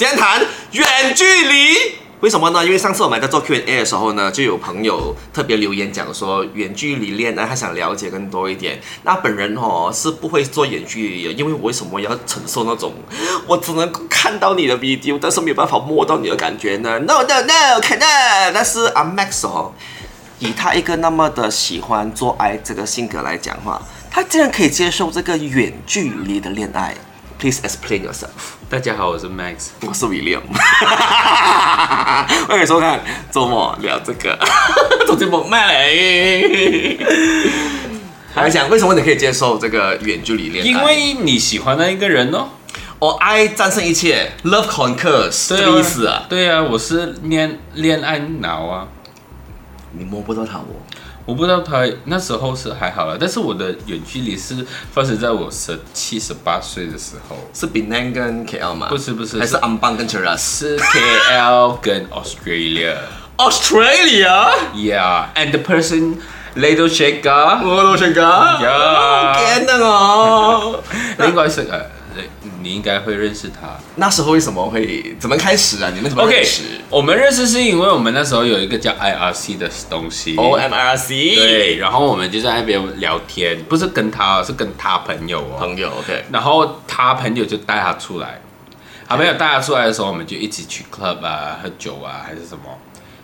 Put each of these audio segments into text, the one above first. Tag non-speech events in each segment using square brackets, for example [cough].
今天谈远距离。为什么呢？因为上次我们在做 Q&A 的时候呢，就有朋友特别留言讲说，远距离恋爱他想了解更多一点。那本人哦是不会做远距离的，因为我为什么要承受那种我只能看到你的 video，但是没有办法摸到你的感觉呢？No No No，可能。但是阿 Max 哦，以他一个那么的喜欢做爱这个性格来讲话，他竟然可以接受这个远距离的恋爱。Please explain yourself。大家好，我是 Max，我是 William。欢迎收看周末聊这个，周杰伦麦雷。还讲为什么你可以接受这个远距离恋爱？因为你喜欢那一个人哦。哦，爱战胜一切，Love conquers，这个意思啊？对啊，我是恋恋爱脑啊。你摸不到他，我。我不知道他那时候是还好了，但是我的远距离是发生在我十七十八岁的时候，是 Penang 跟 KL 吗？不是不是，还是 Ambang 跟 Cheras？是 KL 跟 Australia。Australia？Yeah，and the person Little Shaker，Little Shaker，Yeah，天哪哦，应该是呃。你应该会认识他。那时候为什么会怎么开始啊？你们怎么认识？Okay, 我们认识是因为我们那时候有一个叫 IRC 的东西。O M R C。对，然后我们就在那边聊天，不是跟他，是跟他朋友哦。朋友，OK。然后他朋友就带他出来，他朋友带他出来的时候，我们就一起去 club 啊，喝酒啊，还是什么。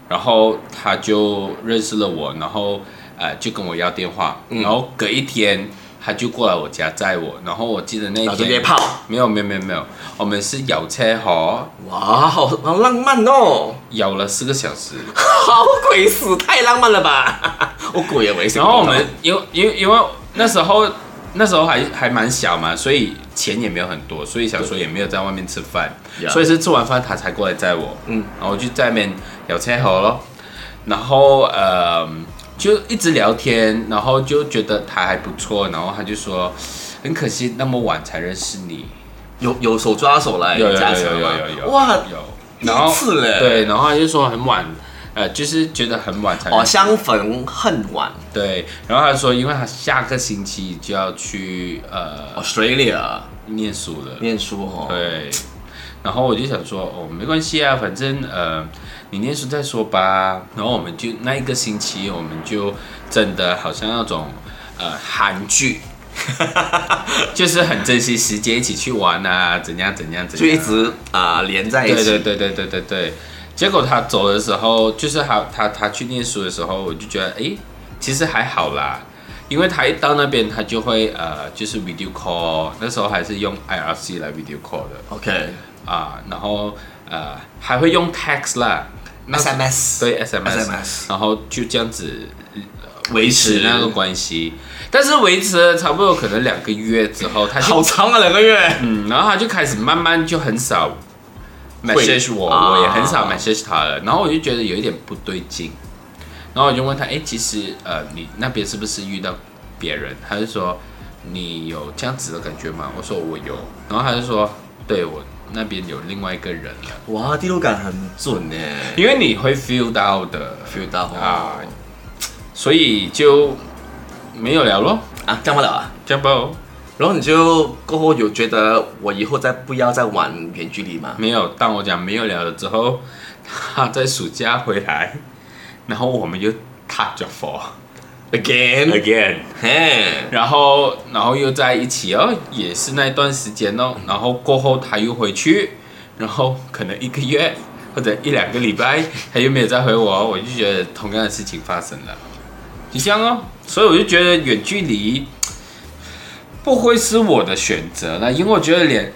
然后他就认识了我，然后呃，就跟我要电话，然后隔一天。他就过来我家载我，然后我记得那一天没有没有没有没有，我们是摇车河，哇，好好浪漫哦，摇了四个小时，好鬼死，太浪漫了吧，我鬼也没想。然后我们因为因为因为那时候那时候还还蛮小嘛，所以钱也没有很多，所以想说也没有在外面吃饭，所以是吃完饭他才过来载我，嗯，然后我就在那边摇车河咯，然后呃。就一直聊天，然后就觉得他还不错，然后他就说，很可惜那么晚才认识你，有有手抓手来有有有有有有。哇有，然后对，然后他就说很晚，呃，就是觉得很晚才哦相逢恨晚，对，然后他说因为他下个星期就要去呃 Australia 念书了，念书哦，对，然后我就想说哦没关系啊，反正呃。你念书再说吧，然后我们就那一个星期，我们就真的好像那种呃韩剧，[laughs] 就是很珍惜时间一起去玩啊，怎样怎样怎样，就一直啊、呃、连在一起。对对对对对对对。结果他走的时候，就是他他他去念书的时候，我就觉得哎，其实还好啦，因为他一到那边，他就会呃就是 video call，那时候还是用 IRC 来 video call 的。OK 啊，然后呃还会用 text 啦。SMS 对 SMS，然后就这样子维持那个关系，但是维持了差不多可能两个月之后，他就好长啊两个月，嗯，然后他就开始慢慢就很少 message 我，我也很少 message 他了，然后我就觉得有一点不对劲，然后我就问他，哎，其实呃你那边是不是遇到别人？他就说你有这样子的感觉吗？我说我有，然后他就说对我。那边有另外一个人了，哇，第六感很准呢，因为你会 feel 到的，feel 到啊，所以就没有聊咯。啊，讲不了啊，讲不了，然后你就过后有觉得我以后再不要再玩远距离吗？没有，当我讲没有聊了之后，他在暑假回来，然后我们就 touch for。Again, again，嘿，然后，然后又在一起哦，也是那段时间哦，然后过后他又回去，然后可能一个月 [laughs] 或者一两个礼拜，他又没有再回我，我就觉得同样的事情发生了，就这样哦，所以我就觉得远距离不会是我的选择了，因为我觉得连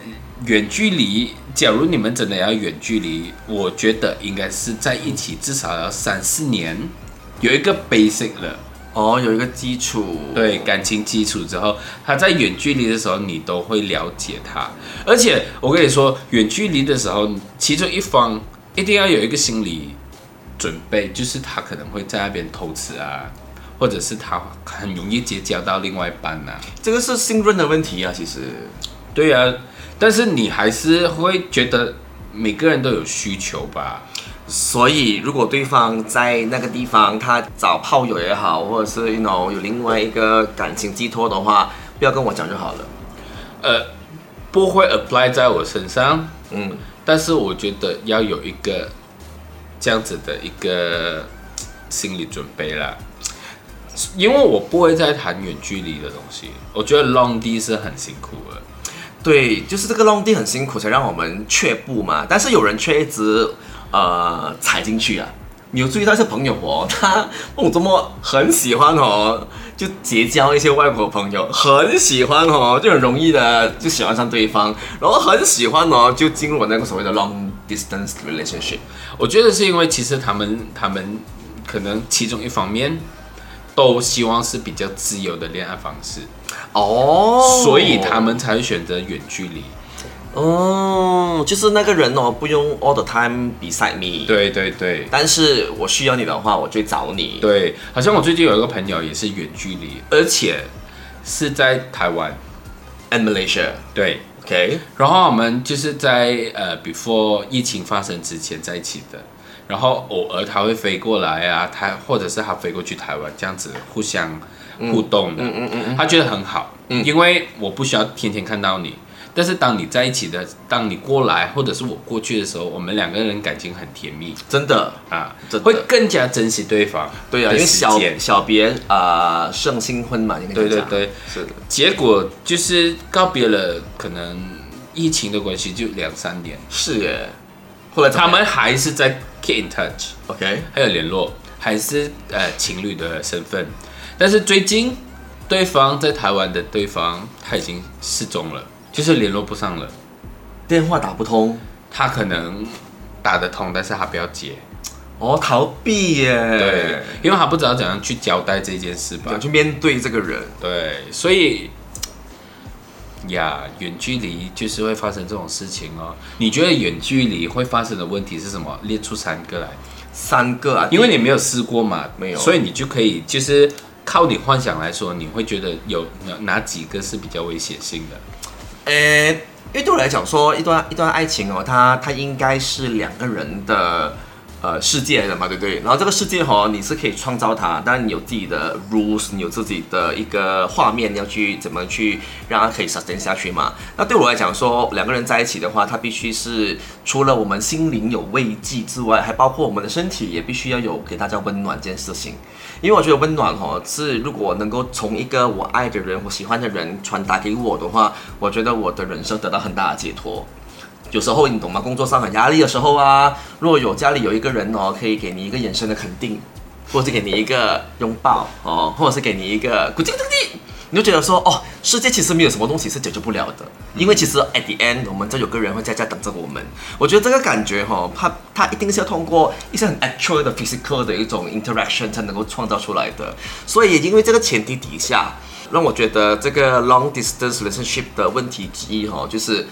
远距离，假如你们真的要远距离，我觉得应该是在一起至少要三四年，有一个 basic 的。哦，有一个基础，对，感情基础之后，他在远距离的时候，你都会了解他。而且我跟你说，远距离的时候，其中一方一定要有一个心理准备，就是他可能会在那边偷吃啊，或者是他很容易结交到另外一半呐、啊。这个是信任的问题啊，其实。对啊，但是你还是会觉得每个人都有需求吧。所以，如果对方在那个地方，他找炮友也好，或者是 you know 有另外一个感情寄托的话，不要跟我讲就好了。呃，不会 apply 在我身上，嗯，但是我觉得要有一个这样子的一个心理准备啦，因为我不会再谈远距离的东西。我觉得 long D 是很辛苦的，对，就是这个 long D 很辛苦，才让我们却步嘛。但是有人却一直呃踩进去啊。你有注意到一些朋友哦，他我怎么很喜欢哦，就结交一些外国朋友，很喜欢哦，就很容易的就喜欢上对方，然后很喜欢哦，就进入了那个所谓的 long distance relationship。我觉得是因为其实他们他们可能其中一方面都希望是比较自由的恋爱方式哦，所以他们才会选择远距离。哦，就是那个人哦，不用 all the time beside me。对对对。但是我需要你的话，我就找你。对，好像我最近有一个朋友也是远距离，而且是在台湾，and Malaysia。对，OK。然后我们就是在呃 before 疫情发生之前在一起的，然后偶尔他会飞过来啊，他或者是他飞过去台湾，这样子互相互动的。嗯嗯嗯嗯。他觉得很好，嗯，因为我不需要天天看到你。但是当你在一起的，当你过来或者是我过去的时候，我们两个人感情很甜蜜，真的啊，真的会更加珍惜对方。对啊，因为小小别啊，胜、呃、新婚嘛，应该对对对，是的。结果就是告别了，可能疫情的关系就两三年。是耶，后来他们还是在 keep in touch，OK，还有联络，还是呃情侣的身份。但是最近对方在台湾的对方他已经失踪了。就是联络不上了，电话打不通，他可能打得通，但是他不要接，哦，逃避耶，对，因为他不知道怎样去交代这件事吧，去面对这个人，对，所以呀，远距离就是会发生这种事情哦。你觉得远距离会发生的问题是什么？列出三个来，三个啊，因为你没有试过嘛，没有，所以你就可以就是靠你幻想来说，你会觉得有哪哪几个是比较危险性的？呃，因为对我来讲说，一段一段爱情哦，它它应该是两个人的呃世界的嘛，对不对？然后这个世界哦，你是可以创造它，当然你有自己的 rules，你有自己的一个画面，你要去怎么去让它可以 sustain 下去嘛。那对我来讲说，两个人在一起的话，它必须是除了我们心灵有慰藉之外，还包括我们的身体也必须要有给大家温暖这件事情。因为我觉得温暖哦，是如果能够从一个我爱的人、我喜欢的人传达给我的话，我觉得我的人生得到很大的解脱。有时候你懂吗？工作上很压力的时候啊，若有家里有一个人哦，可以给你一个眼神的肯定，或是给你一个拥抱哦，或者是给你一个鼓励鼓励。你就觉得说哦，世界其实没有什么东西是解决不了的，因为其实 at the end 我们这有个人会在家等着我们。我觉得这个感觉哈、哦，它它一定是要通过一些很 actual 的 physical 的一种 interaction 才能够创造出来的。所以也因为这个前提底下，让我觉得这个 long distance relationship 的问题之一哈、哦，就是。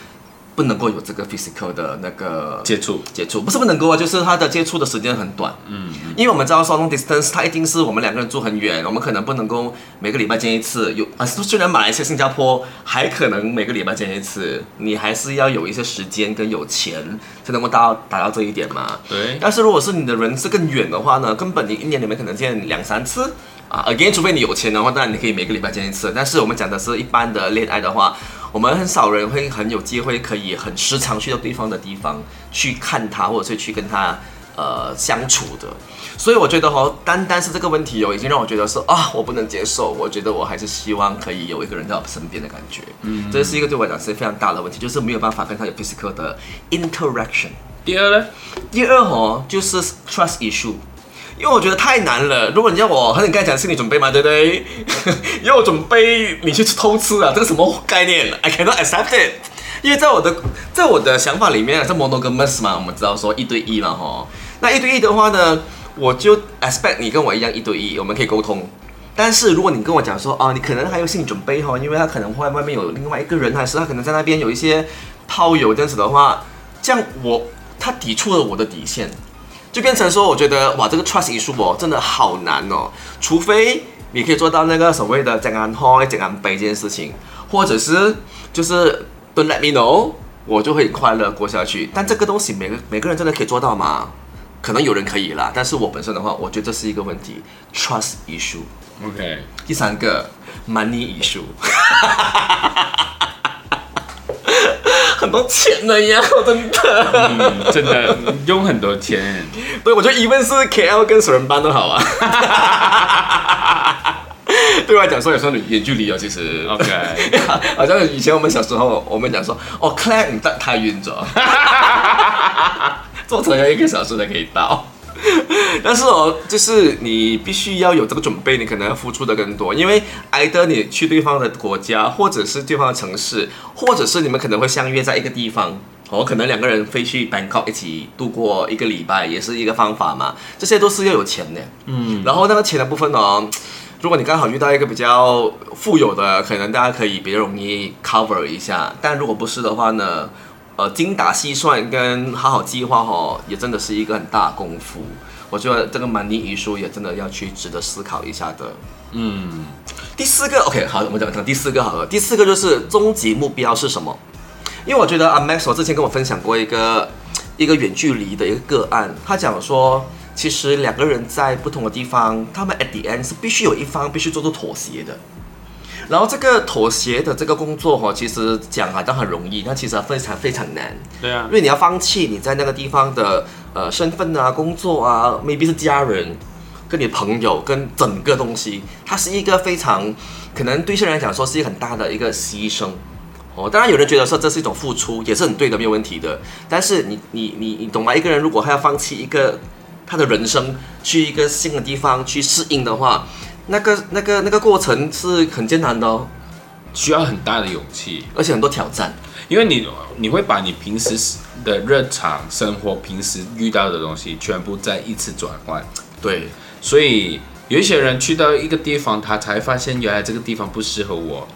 不能够有这个 physical 的那个接触，接触不是不能够啊，就是他的接触的时间很短。嗯，因为我们知道说 long distance，它一定是我们两个人住很远，我们可能不能够每个礼拜见一次。有啊，虽然马来西亚、新加坡还可能每个礼拜见一次，你还是要有一些时间跟有钱才能够达到达到这一点嘛。对。但是如果是你的人是更远的话呢，根本你一年里面可能见两三次啊。Again，除非你有钱的话，当然你可以每个礼拜见一次。但是我们讲的是一般的恋爱的话。我们很少人会很有机会可以很时常去到对方的地方去看他，或者是去跟他呃相处的。所以我觉得哈，单单是这个问题哦，已经让我觉得说啊，我不能接受。我觉得我还是希望可以有一个人在我身边的感觉。嗯，这是一个对我来讲是非常大的问题，就是没有办法跟他有 physical 的 interaction。第二呢？第二哈就是 trust issue。因为我觉得太难了。如果你叫我，和你刚才讲心理准备嘛，对不对？[laughs] 要我准备你去偷吃啊，这个什么概念？I cannot accept it。因为在我的在我的想法里面，这 monogamous 嘛，我们知道说一对一嘛，吼。那一对一的话呢，我就 expect 你跟我一样一对一，我们可以沟通。但是如果你跟我讲说，哦，你可能还有心理准备哈，因为他可能会外面有另外一个人，还是他可能在那边有一些炮友这样子的话，这样我他抵触了我的底线。就变成说，我觉得哇，这个 trust issue 哦，真的好难哦。除非你可以做到那个所谓的讲安好、讲安悲这件事情，或者是就是 don't let me know，我就会快乐过下去。但这个东西每个每个人真的可以做到吗？可能有人可以啦，但是我本身的话，我觉得这是一个问题，trust issue。OK，第三个 money issue。[laughs] 很多钱的呀，真的，嗯，真的用很多钱。对，我觉得 even 是 KL 跟首人班都好啊。[laughs] 对我来讲说也算远距离哦，其实。OK，[laughs] 好像以前我们小时候，我们讲说，哦，Claire 你太远咗，坐车要一个小时才可以到。[laughs] 但是哦，就是你必须要有这个准备，你可能要付出的更多，因为挨得你去对方的国家，或者是对方的城市，或者是你们可能会相约在一个地方，哦，可能两个人飞去 Bangkok 一起度过一个礼拜，也是一个方法嘛。这些都是要有钱的，嗯，然后那个钱的部分哦，如果你刚好遇到一个比较富有的，可能大家可以比较容易 cover 一下，但如果不是的话呢？呃，精打细算跟好好计划哦，也真的是一个很大功夫。我觉得这个 money issue 也真的要去值得思考一下的。嗯，第四个 OK，好，我们讲讲第四个好了。第四个就是终极目标是什么？因为我觉得阿 Max 我之前跟我分享过一个一个远距离的一个个案，他讲说，其实两个人在不同的地方，他们 at the end 是必须有一方必须做出妥协的。然后这个妥协的这个工作哈，其实讲好像很容易，但其实非常非常难。对啊，因为你要放弃你在那个地方的呃身份啊、工作啊，maybe 是家人、跟你朋友、跟整个东西，它是一个非常可能对一些人来讲说是一个很大的一个牺牲。哦，当然有人觉得说这是一种付出，也是很对的，没有问题的。但是你你你你懂吗？一个人如果他要放弃一个他的人生，去一个新的地方去适应的话。那个、那个、那个过程是很艰难的哦，需要很大的勇气，而且很多挑战。因为你你会把你平时的日常生活、平时遇到的东西全部再一次转换。对，所以有一些人去到一个地方，他才发现原来这个地方不适合我。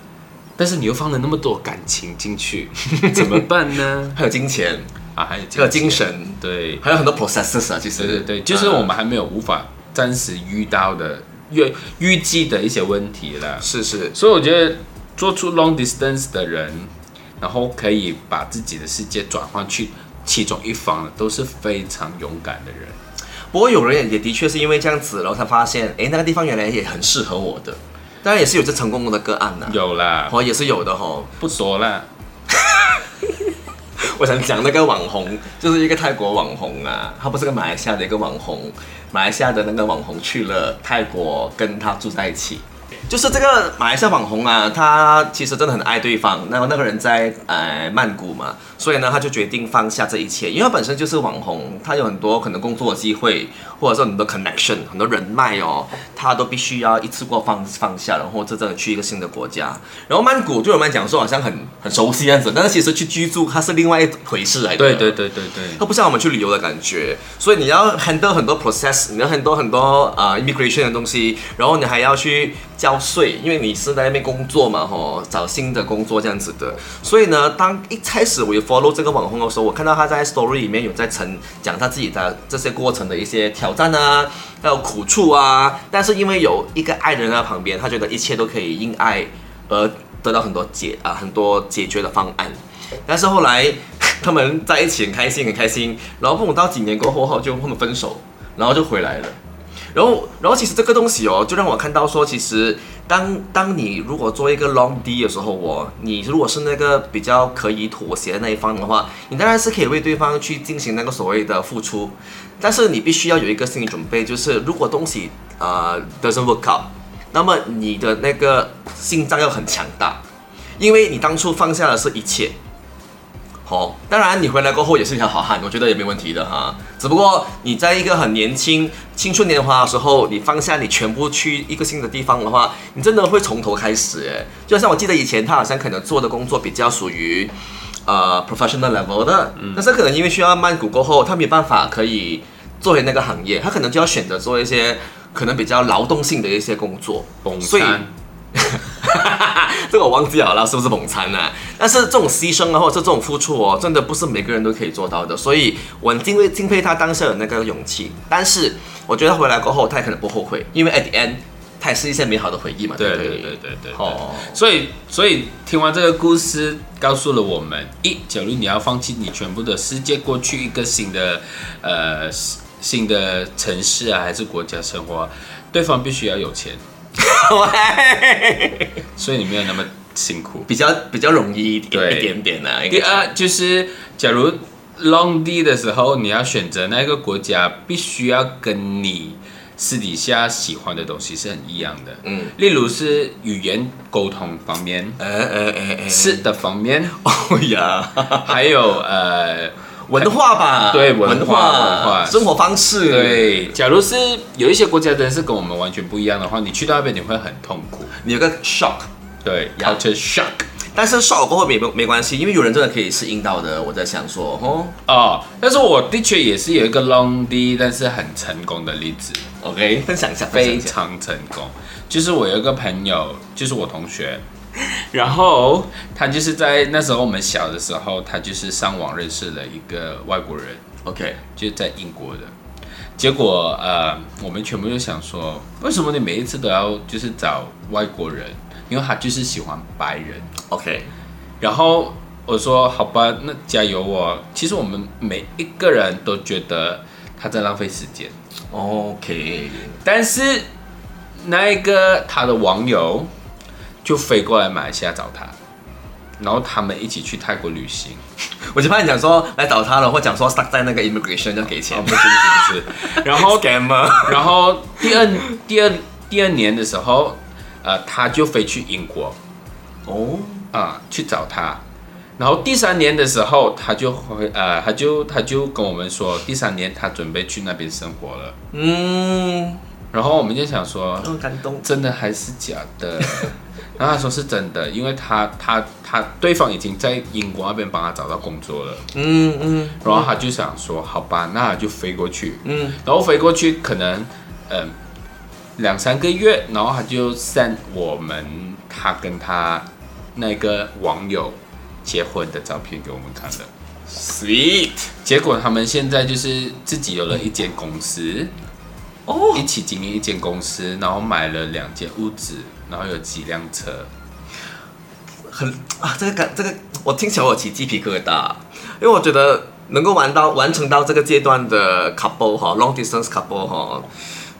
但是你又放了那么多感情进去，[laughs] 怎么办呢？还有金钱啊，还有还有精神，对，还有很多 processes 啊，其实对对对，就是我们还没有无法暂时遇到的。预预计的一些问题了，是是，所以我觉得做出 long distance 的人，然后可以把自己的世界转换去其中一方的，都是非常勇敢的人。不过有人也的确是因为这样子，然后才发现，哎，那个地方原来也很适合我的。当然也是有这成功的个案呢，有啦，哦，也是有的吼，不说啦。[laughs] 我想讲那个网红，就是一个泰国网红啊，他不是个马来西亚的一个网红，马来西亚的那个网红去了泰国，跟他住在一起。就是这个马来西亚网红啊，他其实真的很爱对方。那么那个人在呃曼谷嘛，所以呢，他就决定放下这一切，因为他本身就是网红，他有很多可能工作机会，或者说很多 connection、很多人脉哦，他都必须要一次过放放下，然后真正的去一个新的国家。然后曼谷对我们来讲说好像很很熟悉样子，但是其实去居住它是另外一回事来的。对对对对对，它不像我们去旅游的感觉，所以你要 handle 很多 process，你要很多很多啊、呃、immigration 的东西，然后你还要去。交税，因为你是在那边工作嘛，吼，找新的工作这样子的。所以呢，当一开始我有 follow 这个网红的时候，我看到他在 story 里面有在成讲他自己的这些过程的一些挑战啊，还有苦处啊。但是因为有一个爱的人在旁边，他觉得一切都可以因爱而得到很多解啊，很多解决的方案。但是后来他们在一起很开心，很开心。然后碰到几年过后后，就他们分手，然后就回来了。然后，然后其实这个东西哦，就让我看到说，其实当当你如果做一个 long D 的时候，我你如果是那个比较可以妥协的那一方的话，你当然是可以为对方去进行那个所谓的付出，但是你必须要有一个心理准备，就是如果东西呃 doesn't work out，那么你的那个心脏要很强大，因为你当初放下的是一切。哦，当然你回来过后也是一条好汉，我觉得也没问题的哈。只不过你在一个很年轻、青春年华的时候，你放下你全部去一个新的地方的话，你真的会从头开始诶。就像我记得以前他好像可能做的工作比较属于呃 professional level 的，但是可能因为需要曼谷过后，他没办法可以做回那个行业，他可能就要选择做一些可能比较劳动性的一些工作，所以。[laughs] [laughs] 这个我忘记了，是不是猛餐呢、啊？但是这种牺牲啊，或者这种付出哦，真的不是每个人都可以做到的。所以我敬佩敬佩他当下的那个勇气。但是我觉得回来过后，他也可能不后悔，因为 at the end，他也是一些美好的回忆嘛。对对对对对对。哦，所以所以听完这个故事，告诉了我们：一，假如你要放弃你全部的世界，过去一个新的呃新的城市啊，还是国家生活，对方必须要有钱。[laughs] 所以你没有那么辛苦，比较比较容易一点对。一点点啊。第二就是，假如 long D 的时候，你要选择那个国家，必须要跟你私底下喜欢的东西是很一样的。嗯，例如是语言沟通方面，哎，吃的方面，[laughs] 哦呀，还有呃文化吧，对文化文化生活方式，对，假如是有一些国家的人是跟我们完全不一样的话，你去到那边你会很痛苦。你有个 shock。对 Yeah，culture shock。但是 shock 过后没没关系，因为有人真的可以适应到的。我在想说，哦哦，但是我的确也是有一个 long D，但是很成功的例子，，OK，分享一下，非常成功。就是我有一个朋友，就是我同学，[laughs] 然后他就是在那时候我们小的时候，他就是上网认识了一个外国人，OK，就是在英国的。结果呃，我们全部就想说，为什么你每一次都要就是找外国人？因为他就是喜欢白人。OK，然后我说好吧，那加油哦。其实我们每一个人都觉得他在浪费时间，OK，但是那一个他的网友就飞过来马来西亚找他，然后他们一起去泰国旅行。[laughs] 我就怕你讲说来找他了，或讲说 stuck 在那个 immigration 要给钱，哦，不是不是不是。[laughs] 然后然后第二第二第二年的时候，呃，他就飞去英国哦，啊、去找他。然后第三年的时候，他就回呃，他就他就跟我们说，第三年他准备去那边生活了。嗯，然后我们就想说，哦感动，真的还是假的？然后他说是真的，因为他他他对方已经在英国那边帮他找到工作了。嗯嗯，然后他就想说，好吧，那他就飞过去。嗯，然后飞过去可能嗯、呃、两三个月，然后他就 send 我们他跟他那个网友结婚的照片给我们看了。，sweet，结果他们现在就是自己有了一间公司，哦，一起经营一间公司，然后买了两间屋子，然后有几辆车。很啊，这个感，这个我听起来我有起鸡皮疙瘩，因为我觉得能够玩到完成到这个阶段的 couple 哈，long distance couple 哈，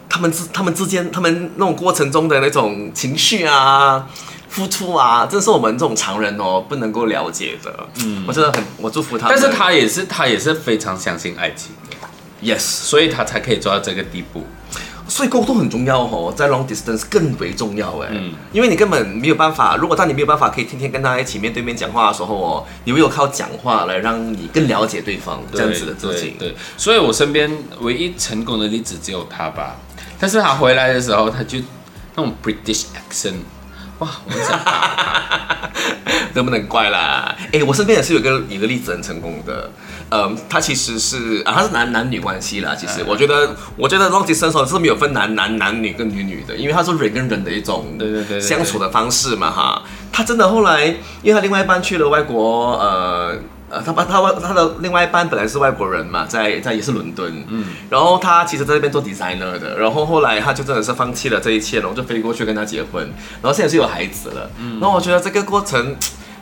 他们之他们之间他们那种过程中的那种情绪啊。付出啊，这是我们这种常人哦不能够了解的。嗯，我真的很，我祝福他。但是他也是他也是非常相信爱情的，yes，所以他才可以做到这个地步。所以沟通很重要哦，在 long distance 更为重要哎。嗯，因为你根本没有办法，如果当你没有办法可以天天跟他一起面对面讲话的时候哦，你唯有靠讲话来让你更了解对方这样子的事情。对，对，所以我身边唯一成功的例子只有他吧。但是他回来的时候，他就那种 British accent。哇，我想打 [laughs] 能不能怪啦？哎、欸，我身边也是有一个有一个例子很成功的，嗯，他其实是啊，他是男男女关系啦。其实我觉得，我觉得 long distance 是没有分男男男女跟女女的，因为他是人跟人的一种对对对相处的方式嘛哈。他真的后来，因为他另外一半去了外国，呃。呃，他他他他的另外一半本来是外国人嘛，在在也是伦敦，嗯，然后他其实在那边做 designer 的，然后后来他就真的是放弃了这一切，然后就飞过去跟他结婚，然后现在是有孩子了，嗯，然后我觉得这个过程，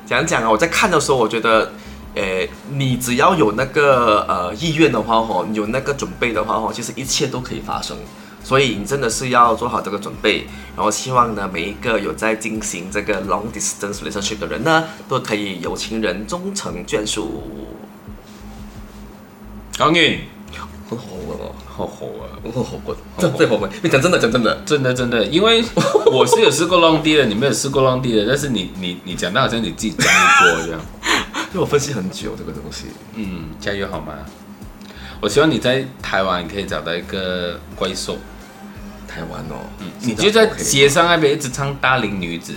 讲讲啊，我在看的时候，我觉得，诶，你只要有那个呃意愿的话哦，你有那个准备的话哦，其实一切都可以发生。所以你真的是要做好这个准备，然后希望呢，每一个有在进行这个 long distance relationship 的人呢，都可以有情人终成眷属。高运，很好哦，好好啊，很好滚，真最好滚。你讲真的，讲真的，真的真的，因为我是有试过 long D 的，你没有试过 long D 的，但是你你你讲到好像你自己经历过这样，因为我分析很久这个东西。嗯，加油好吗？我希望你在台湾可以找到一个怪兽。台湾哦，嗯，你就在街上那边一直唱《大龄女子》。